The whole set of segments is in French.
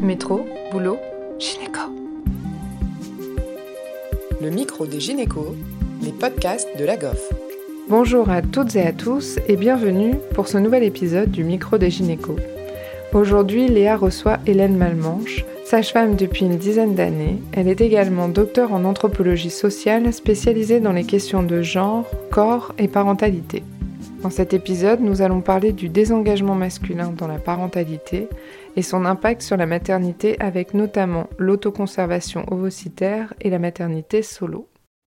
Métro, boulot, gynéco. Le micro des gynécos, les podcasts de la GOF. Bonjour à toutes et à tous et bienvenue pour ce nouvel épisode du micro des gynécos. Aujourd'hui, Léa reçoit Hélène Malmanche, sage-femme depuis une dizaine d'années. Elle est également docteur en anthropologie sociale spécialisée dans les questions de genre, corps et parentalité. Dans cet épisode, nous allons parler du désengagement masculin dans la parentalité et son impact sur la maternité avec notamment l'autoconservation ovocytaire et la maternité solo.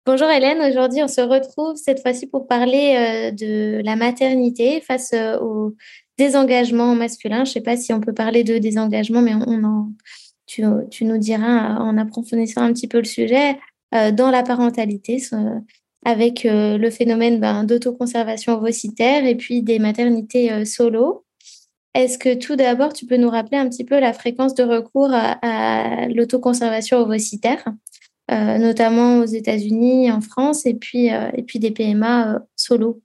Bonjour Hélène, aujourd'hui on se retrouve cette fois-ci pour parler euh, de la maternité face euh, au désengagement masculin. Je ne sais pas si on peut parler de désengagement, mais on en, tu, nous diras en approfondissant un petit peu le sujet euh, dans la parentalité avec le phénomène ben, d'autoconservation ovocytaire et puis des maternités solo. Est-ce que tout d'abord, tu peux nous rappeler un petit peu la fréquence de recours à, l'autoconservation ovocytaire, euh, notamment aux États-Unis, en France, et puis, euh, des PMA euh, solo?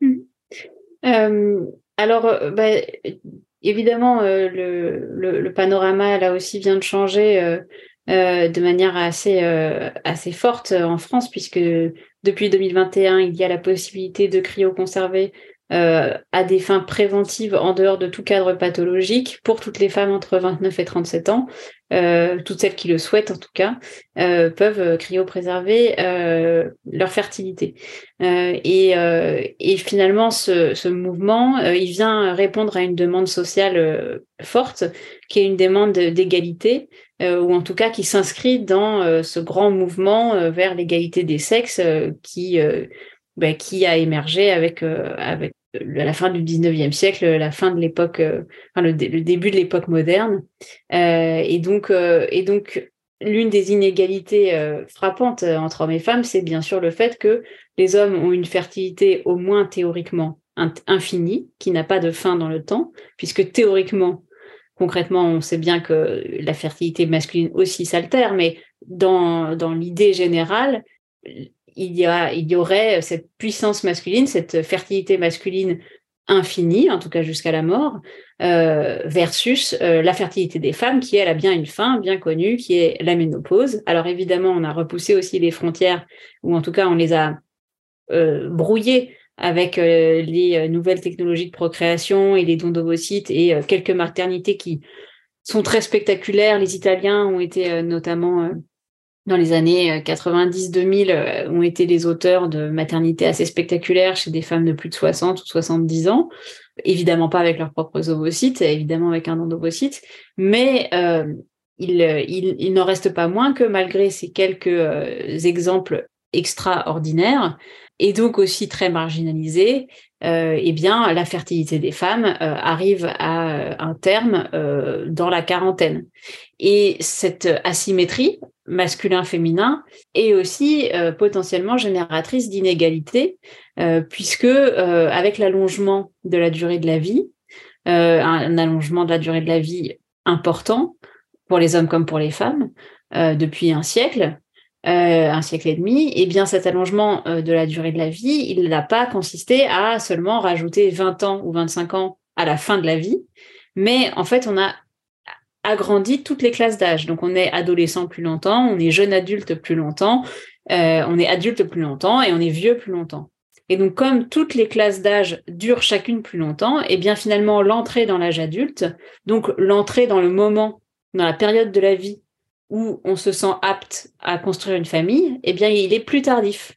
Mmh. Alors, bah, évidemment, le, le, panorama, là aussi, vient de changer de manière assez, assez forte en France, puisque depuis 2021, il y a la possibilité de cryoconserver euh, à des fins préventives en dehors de tout cadre pathologique pour toutes les femmes entre 29 et 37 ans, euh, toutes celles qui le souhaitent en tout cas, euh, peuvent cryopréserver leur fertilité. Et, finalement, ce mouvement, il vient répondre à une demande sociale forte, qui est une demande d'égalité, ou en tout cas qui s'inscrit dans ce grand mouvement vers l'égalité des sexes qui bah, qui a émergé avec, euh, la fin du 19e siècle, la fin de l'époque, euh, enfin, le, début de l'époque moderne. Euh, et donc, et donc l'une des inégalités frappantes entre hommes et femmes, c'est bien sûr le fait que les hommes ont une fertilité au moins théoriquement infinie, qui n'a pas de fin dans le temps, puisque théoriquement, concrètement, on sait bien que la fertilité masculine aussi s'altère, mais dans, dans l'idée générale, il y, a, il y aurait cette puissance masculine, cette fertilité masculine infinie, en tout cas jusqu'à la mort, euh, versus euh, la fertilité des femmes, qui elle a bien une fin, bien connue, qui est la ménopause. Alors évidemment, on a repoussé aussi les frontières, ou en tout cas on les a euh, brouillées avec les nouvelles technologies de procréation et les dons d'ovocytes et quelques maternités qui sont très spectaculaires. Les Italiens ont été notamment dans les années 90-2000 euh, euh, ont été les auteurs de maternités assez spectaculaires chez des femmes de plus de 60 ou 70 ans. Évidemment pas avec leurs propres ovocytes, évidemment avec un don d'ovocytes, mais euh, il, n'en reste pas moins que malgré ces quelques exemples extraordinaires, et donc aussi très marginalisés, euh, eh bien, la fertilité des femmes euh, arrive à un terme euh, dans la quarantaine. Et cette asymétrie masculin-féminin est aussi potentiellement génératrice d'inégalités, puisque avec l'allongement de la durée de la vie, un allongement de la durée de la vie important pour les hommes comme pour les femmes depuis un siècle, euh, un siècle et demi, et eh bien cet allongement euh, de la durée de la vie, il n'a pas consisté à seulement rajouter 20 ans ou 25 ans à la fin de la vie, mais en fait on a agrandi toutes les classes d'âge. Donc on est adolescent plus longtemps, on est jeune adulte plus longtemps, euh, on est adulte plus longtemps et on est vieux plus longtemps. Et donc comme toutes les classes d'âge durent chacune plus longtemps, et eh bien finalement l'entrée dans l'âge adulte, donc l'entrée dans le moment, dans la période de la vie où on se sent apte à construire une famille, eh bien, il est plus tardif.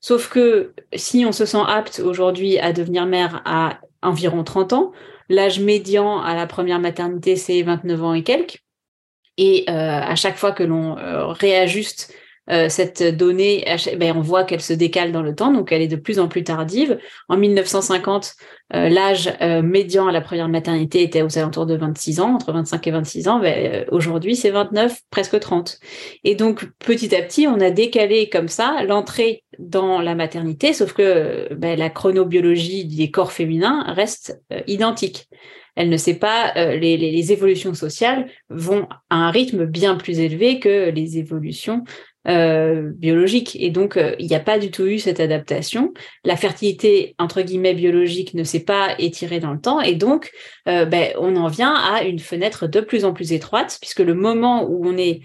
Sauf que si on se sent apte aujourd'hui à devenir mère à environ 30 ans, l'âge médian à la première maternité, c'est 29 ans et quelques. Et euh, à chaque fois que l'on euh, réajuste euh, cette donnée, ben, on voit qu'elle se décale dans le temps, donc elle est de plus en plus tardive. En 1950, euh, l'âge euh, médian à la première maternité était aux alentours de 26 ans, entre 25 et 26 ans. Ben, aujourd'hui, c'est 29, presque 30. Et donc, petit à petit, on a décalé comme ça l'entrée dans la maternité, sauf que ben, la chronobiologie des corps féminins reste identique elle ne sait pas, les, les, évolutions sociales vont à un rythme bien plus élevé que les évolutions euh, biologique. Et donc, euh, il n'y a pas du tout eu cette adaptation. La fertilité, entre guillemets, biologique ne s'est pas étirée dans le temps. Et donc, ben, on en vient à une fenêtre de plus en plus étroite, puisque le moment où on est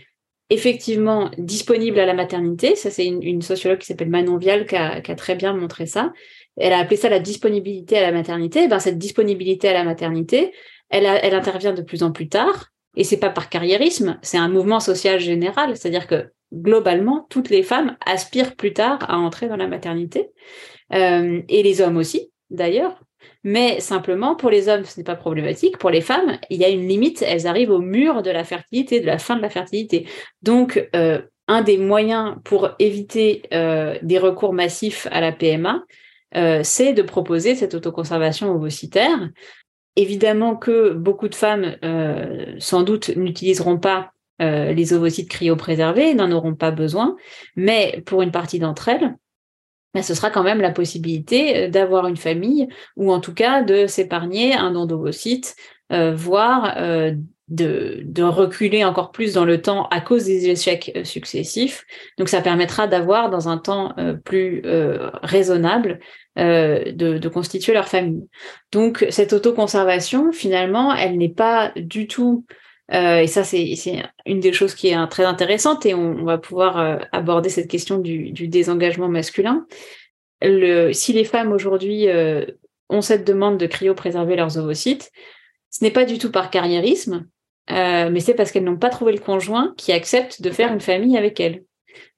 effectivement disponible à la maternité, ça c'est une, sociologue qui s'appelle Manon Vial qui a, très bien montré ça, elle a appelé ça la disponibilité à la maternité. ben, cette disponibilité à la maternité, elle, elle intervient de plus en plus tard. Et c'est pas par carriérisme, c'est un mouvement social général. C'est-à-dire que globalement, toutes les femmes aspirent plus tard à entrer dans la maternité. Euh, et les hommes aussi, d'ailleurs. Mais simplement, pour les hommes, ce n'est pas problématique. Pour les femmes, il y a une limite. Elles arrivent au mur de la fertilité, de la fin de la fertilité. Donc, euh, un des moyens pour éviter euh, des recours massifs à la PMA, c'est de proposer cette autoconservation ovocytaire. Évidemment que beaucoup de femmes, sans doute, n'utiliseront pas euh, les ovocytes cryopréservés, n'en auront pas besoin, mais pour une partie d'entre elles, ben, ce sera quand même la possibilité d'avoir une famille ou en tout cas de s'épargner un don d'ovocytes, voire de, de, reculer encore plus dans le temps à cause des échecs successifs. Donc ça permettra d'avoir dans un temps plus raisonnable euh, de, constituer leur famille. Donc cette autoconservation, finalement, elle n'est pas du tout, euh, et ça c'est une des choses qui est très intéressante, et on, va pouvoir euh, aborder cette question du, désengagement masculin. Si les femmes aujourd'hui ont cette demande de cryo-préserver leurs ovocytes, ce n'est pas du tout par carriérisme, mais c'est parce qu'elles n'ont pas trouvé le conjoint qui accepte de faire une famille avec elles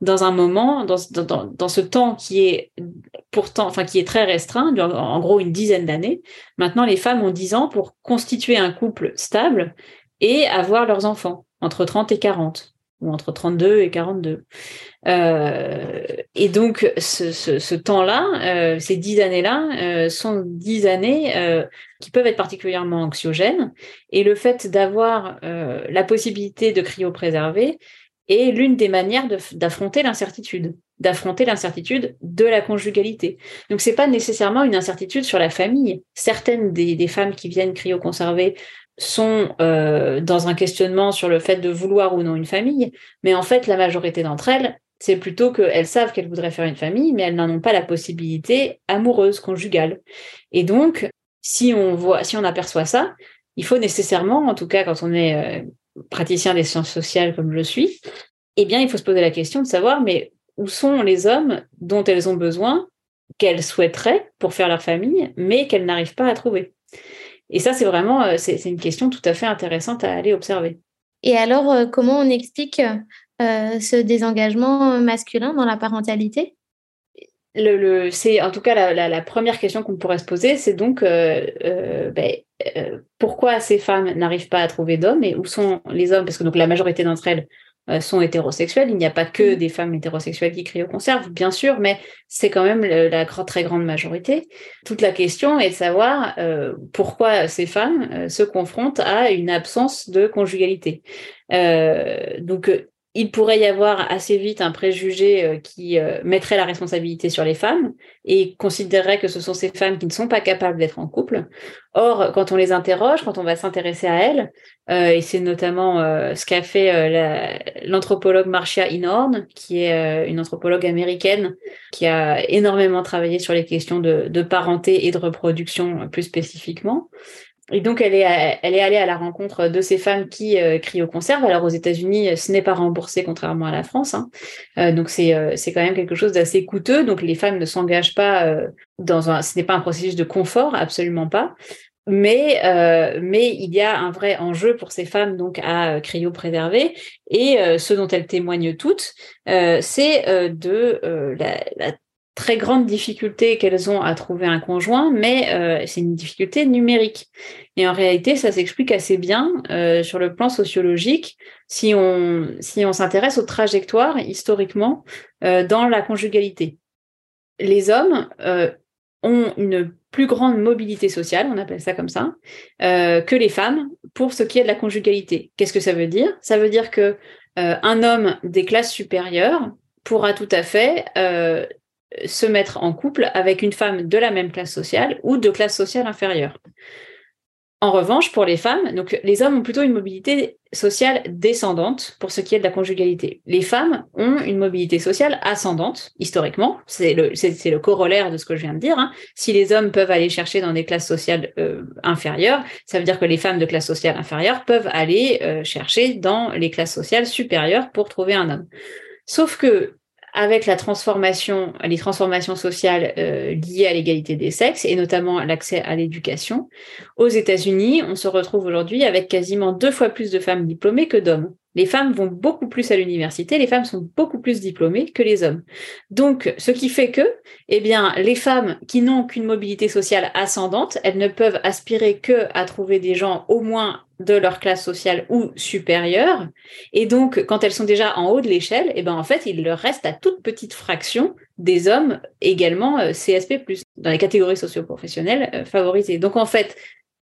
dans un moment, dans, dans, dans, ce temps qui est pourtant, enfin qui est très restreint, en gros une dizaine d'années. Maintenant, les femmes ont 10 ans pour constituer un couple stable et avoir leurs enfants entre 30 et 40 ou entre 32 et 42. Euh, et donc, ce, temps-là, euh, ces dix années-là, euh, sont dix années euh, qui peuvent être particulièrement anxiogènes. Et le fait d'avoir la possibilité de cryopréserver, est l'une des manières d'affronter l'incertitude, d'affronter l'incertitude de la conjugalité. Donc c'est pas nécessairement une incertitude sur la famille. Certaines des, femmes qui viennent cryoconserver sont euh, dans un questionnement sur le fait de vouloir ou non une famille, mais en fait la majorité d'entre elles, c'est plutôt qu'elles savent qu'elles voudraient faire une famille, mais elles n'en ont pas la possibilité amoureuse, conjugale. Et donc, si on voit, si on aperçoit ça, il faut nécessairement, en tout cas quand on est euh, praticien des sciences sociales comme je suis, eh bien, il faut se poser la question de savoir, mais où sont les hommes dont elles ont besoin, qu'elles souhaiteraient pour faire leur famille, mais qu'elles n'arrivent pas à trouver? Et ça, c'est vraiment, euh, c'est une question tout à fait intéressante à aller observer. Et alors, euh, comment on explique euh, ce désengagement masculin dans la parentalité? Le, c'est en tout cas la, première question qu'on pourrait se poser, c'est donc ben, euh, pourquoi ces femmes n'arrivent pas à trouver d'hommes et où sont les hommes? Parce que donc la majorité d'entre elles sont hétérosexuelles. Il n'y a pas que mm. des femmes hétérosexuelles qui crient au conserve, bien sûr, mais c'est quand même la très grande majorité. Toute la question est de savoir euh, pourquoi ces femmes se confrontent à une absence de conjugalité. donc il pourrait y avoir assez vite un préjugé euh, qui euh, mettrait la responsabilité sur les femmes et considérerait que ce sont ces femmes qui ne sont pas capables d'être en couple. Or, quand on les interroge, quand on va s'intéresser à elles, euh, et c'est notamment ce qu'a fait l'anthropologue Marcia Inhorn, qui est une anthropologue américaine qui a énormément travaillé sur les questions de, de parenté et de reproduction plus spécifiquement, et donc, elle est, elle est allée à la rencontre de ces femmes qui euh, conserve. Alors, aux États-Unis, ce n'est pas remboursé, contrairement à la France. Hein. Euh, donc, c'est euh, quand même quelque chose d'assez coûteux. Donc, les femmes ne s'engagent pas euh, dans un... Ce n'est pas un processus de confort, absolument pas. Mais, mais il y a un vrai enjeu pour ces femmes donc à cryo-préserver. Et ce dont elles témoignent toutes, c'est de la, la très grande difficulté qu'elles ont à trouver un conjoint, mais euh, c'est une difficulté numérique. Et en réalité, ça s'explique assez bien euh, sur le plan sociologique si on si on s'intéresse aux trajectoires historiquement euh, dans la conjugalité. Les hommes ont une plus grande mobilité sociale, on appelle ça comme ça, que les femmes pour ce qui est de la conjugalité. Qu'est-ce que ça veut dire? Ça veut dire que un homme des classes supérieures pourra tout à fait se mettre en couple avec une femme de la même classe sociale ou de classe sociale inférieure. En revanche, pour les femmes, les hommes ont plutôt une mobilité sociale descendante pour ce qui est de la conjugalité. Les femmes ont une mobilité sociale ascendante, historiquement. C'est le, c'est, le corollaire de ce que je viens de dire. Hein. Si les hommes peuvent aller chercher dans des classes sociales euh, inférieures, ça veut dire que les femmes de classe sociale inférieure peuvent aller euh, chercher dans les classes sociales supérieures pour trouver un homme. Sauf que avec la transformation, les transformations sociales euh, liées à l'égalité des sexes et notamment l'accès à l'éducation. Aux États-Unis, on se retrouve aujourd'hui avec quasiment deux fois plus de femmes diplômées que d'hommes. Les femmes vont beaucoup plus à l'université, les femmes sont beaucoup plus diplômées que les hommes. Donc, ce qui fait que, eh bien, les femmes qui n'ont qu'une mobilité sociale ascendante, elles ne peuvent aspirer que à trouver des gens au moins de leur classe sociale ou supérieure. Et donc, quand elles sont déjà en haut de l'échelle, eh ben, en fait, il leur reste à toute petite fraction des hommes également euh, CSP+, dans les catégories socio-professionnelles euh, favorisées. Donc, en fait,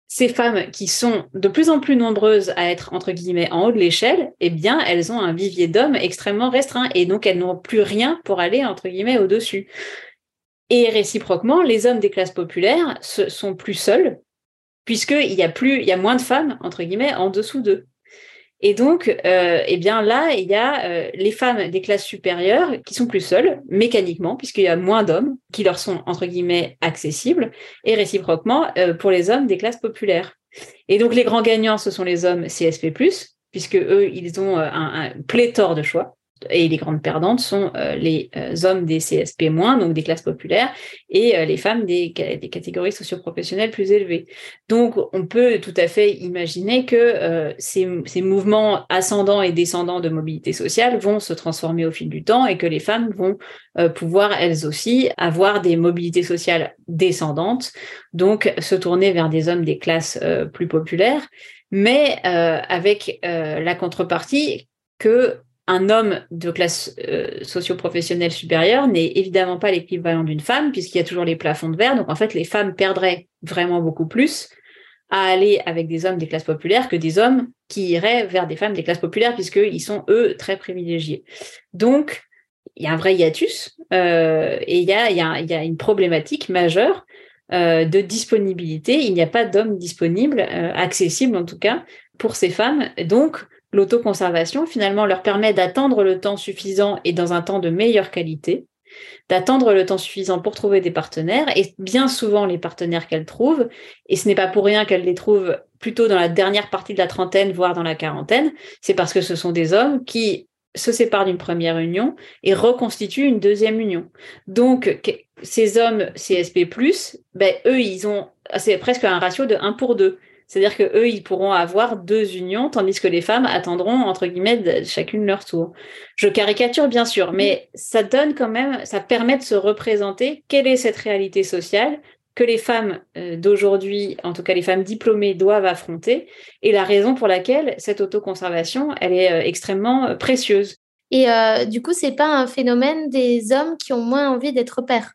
ces femmes qui sont de plus en plus nombreuses à être entre guillemets en haut de l'échelle, eh bien, elles ont un vivier d'hommes extrêmement restreint et donc elles n'ont plus rien pour aller entre guillemets au-dessus. Et réciproquement, les hommes des classes populaires sont plus seuls puisqu'il y a plus, il y a moins de femmes entre guillemets en dessous d'eux. Et donc, euh, eh bien là, il y a euh, les femmes des classes supérieures qui sont plus seules, mécaniquement, puisqu'il y a moins d'hommes qui leur sont, entre guillemets, accessibles, et réciproquement euh, pour les hommes des classes populaires. Et donc, les grands gagnants, ce sont les hommes CSP+, puisque eux, ils ont un, un pléthore de choix et les grandes perdantes sont euh, les euh, hommes des CSP-, donc des classes populaires, et euh, les femmes des, catégories socioprofessionnelles plus élevées. Donc, on peut tout à fait imaginer que ces, ces, mouvements ascendants et descendants de mobilité sociale vont se transformer au fil du temps et que les femmes vont pouvoir elles aussi avoir des mobilités sociales descendantes, donc se tourner vers des hommes des classes plus populaires, mais avec la contrepartie que un homme de classe euh, socio-professionnelle supérieure n'est évidemment pas l'équivalent d'une femme, puisqu'il y a toujours les plafonds de verre. Donc, en fait, les femmes perdraient vraiment beaucoup plus à aller avec des hommes des classes populaires que des hommes qui iraient vers des femmes des classes populaires, puisqu'ils sont, eux, très privilégiés. Donc, il y a un vrai hiatus euh, et il y a, une problématique majeure euh, de disponibilité. Il n'y a pas d'hommes disponibles, accessibles en tout cas, pour ces femmes. Donc, l'autoconservation, finalement, leur permet d'attendre le temps suffisant et dans un temps de meilleure qualité, d'attendre le temps suffisant pour trouver des partenaires, et bien souvent les partenaires qu'elles trouvent, et ce n'est pas pour rien qu'elles les trouvent plutôt dans la dernière partie de la trentaine, voire dans la quarantaine, c'est parce que ce sont des hommes qui se séparent d'une première union et reconstituent une deuxième union. Donc, ces hommes CSP+, ben, eux, ils ont, c'est presque un ratio de 1 pour 2. C'est-à-dire que eux, ils pourront avoir deux unions, tandis que les femmes attendront entre guillemets chacune leur tour. Je caricature bien sûr, mais ça donne quand même, ça permet de se représenter quelle est cette réalité sociale que les femmes euh, d'aujourd'hui, en tout cas les femmes diplômées, doivent affronter, et la raison pour laquelle cette autoconservation, elle est euh, extrêmement euh, précieuse. Et du coup, c'est pas un phénomène des hommes qui ont moins envie d'être pères?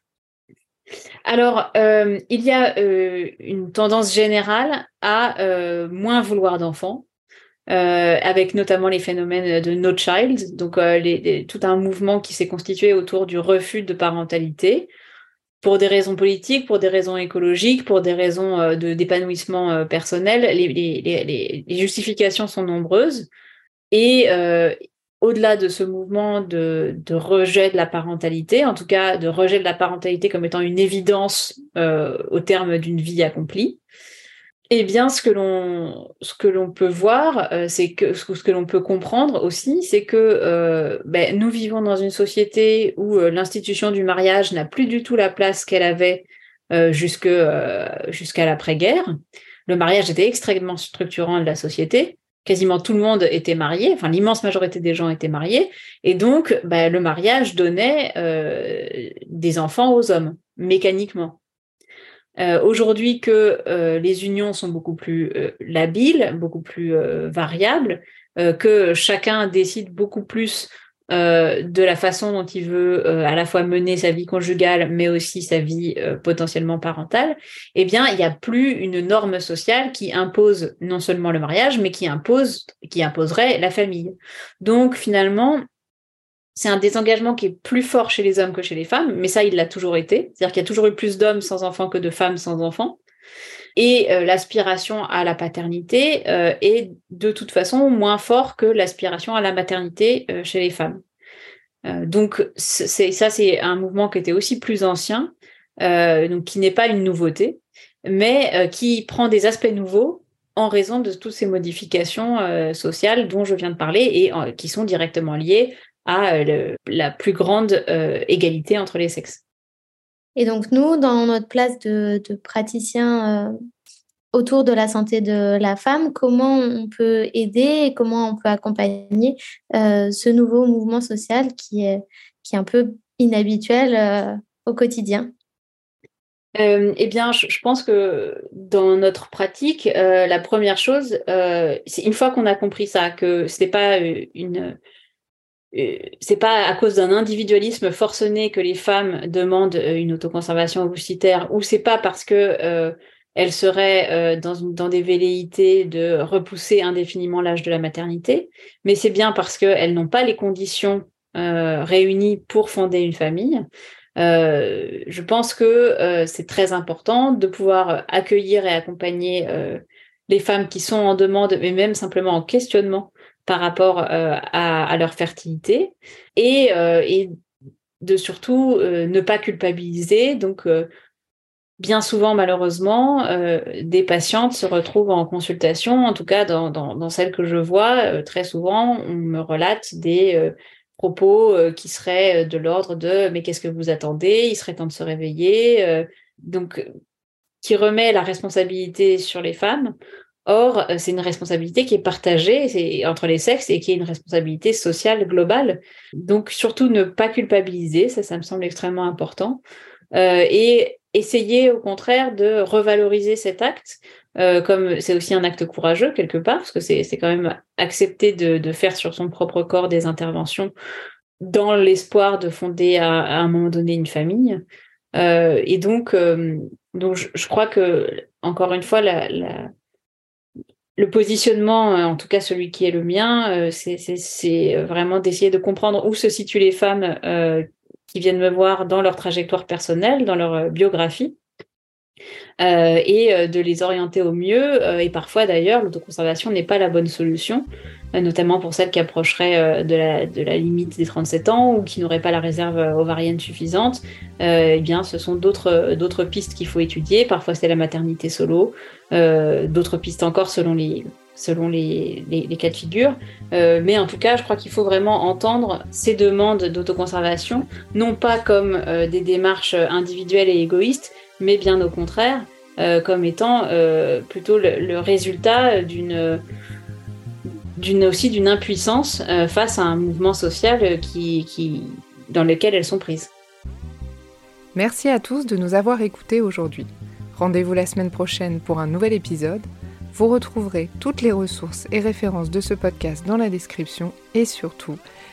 Alors, euh, il y a euh, une tendance générale à euh, moins vouloir d'enfants, avec notamment les phénomènes de no child, donc tout un mouvement qui s'est constitué autour du refus de parentalité pour des raisons politiques, pour des raisons écologiques, pour des raisons d'épanouissement personnel. Les, les, justifications sont nombreuses. Et, au-delà de ce mouvement de, rejet de la parentalité, en tout cas de rejet de la parentalité comme étant une évidence euh, au terme d'une vie accomplie, eh bien, ce que l'on ce que l'on peut voir, euh, c'est que ce que l'on peut comprendre aussi, c'est que euh, ben, nous vivons dans une société où l'institution du mariage n'a plus du tout la place qu'elle avait jusque jusqu'à l'après-guerre. Le mariage était extrêmement structurant de la société quasiment tout le monde était marié, enfin l'immense majorité des gens étaient mariés, et donc bah, le mariage donnait euh, des enfants aux hommes, mécaniquement. Euh, Aujourd'hui que euh, les unions sont beaucoup plus labiles, beaucoup plus variables, que chacun décide beaucoup plus euh, de la façon dont il veut euh, à la fois mener sa vie conjugale, mais aussi sa vie euh, potentiellement parentale, eh bien, il n'y a plus une norme sociale qui impose non seulement le mariage, mais qui impose, qui imposerait la famille. Donc, finalement, c'est un désengagement qui est plus fort chez les hommes que chez les femmes, mais ça, il l'a toujours été. C'est-à-dire qu'il y a toujours eu plus d'hommes sans enfants que de femmes sans enfants. Et l'aspiration à la paternité est de toute façon moins fort que l'aspiration à la maternité chez les femmes. donc c'est ça, c'est un mouvement qui était aussi plus ancien, donc qui n'est pas une nouveauté, mais qui prend des aspects nouveaux en raison de toutes ces modifications euh, sociales dont je viens de parler et euh, qui sont directement liées à euh, la plus grande égalité entre les sexes. Et donc nous, dans notre place de, praticien autour de la santé de la femme, comment on peut aider et comment on peut accompagner ce nouveau mouvement social qui est, qui est un peu inhabituel au quotidien? Euh, eh bien, je, pense que dans notre pratique, euh, la première chose, euh, c'est une fois qu'on a compris ça, que c'est pas une, c'est pas à cause d'un individualisme forcené que les femmes demandent une autoconservation ovocytaire, ou c'est pas parce que elles seraient dans, dans des velléités de repousser indéfiniment l'âge de la maternité, mais c'est bien parce qu'elles n'ont pas les conditions réunies pour fonder une famille. Euh, je pense que euh, c'est très important de pouvoir accueillir et accompagner euh, les femmes qui sont en demande, mais même simplement en questionnement par rapport à, leur fertilité, et, et de surtout ne pas culpabiliser. Donc, bien souvent, malheureusement, des patientes se retrouvent en consultation, en tout cas dans, dans, celles que je vois, très souvent, on me relate des propos euh, qui seraient euh, de l'ordre de mais qu'est-ce que vous attendez? Il serait temps de se réveiller. Euh, donc, qui remet la responsabilité sur les femmes. Or, c'est une responsabilité qui est partagée entre les sexes et qui est une responsabilité sociale globale. Donc, surtout ne pas culpabiliser, ça, ça me semble extrêmement important. et essayer au contraire de revaloriser cet acte, comme c'est aussi un acte courageux quelque part, parce que c'est quand même accepter de, faire sur son propre corps des interventions dans l'espoir de fonder à, un moment donné une famille. Euh, et donc, euh, donc je, crois que, encore une fois, la, le positionnement, en tout cas celui qui est le mien, euh, c'est vraiment d'essayer de comprendre où se situent les femmes qui viennent me voir dans leur trajectoire personnelle, dans leur biographie, euh, et euh, de les orienter au mieux. Euh, et parfois d'ailleurs, l'autoconservation n'est pas la bonne solution, notamment pour celles qui approcheraient de la, limite des 37 ans ou qui n'auraient pas la réserve ovarienne suffisante. eh bien, ce sont d'autres, pistes qu'il faut étudier. Parfois, c'est la maternité solo, d'autres pistes encore selon les, selon les, les, cas de figure. Mais en tout cas, je crois qu'il faut vraiment entendre ces demandes d'autoconservation, non pas comme des démarches individuelles et égoïstes, mais bien au contraire, euh, comme étant plutôt le, résultat d'une d'une aussi d'une impuissance face à un mouvement social qui, dans lequel elles sont prises. Merci à tous de nous avoir écoutés aujourd'hui. Rendez-vous la semaine prochaine pour un nouvel épisode. Vous retrouverez toutes les ressources et références de ce podcast dans la description et surtout,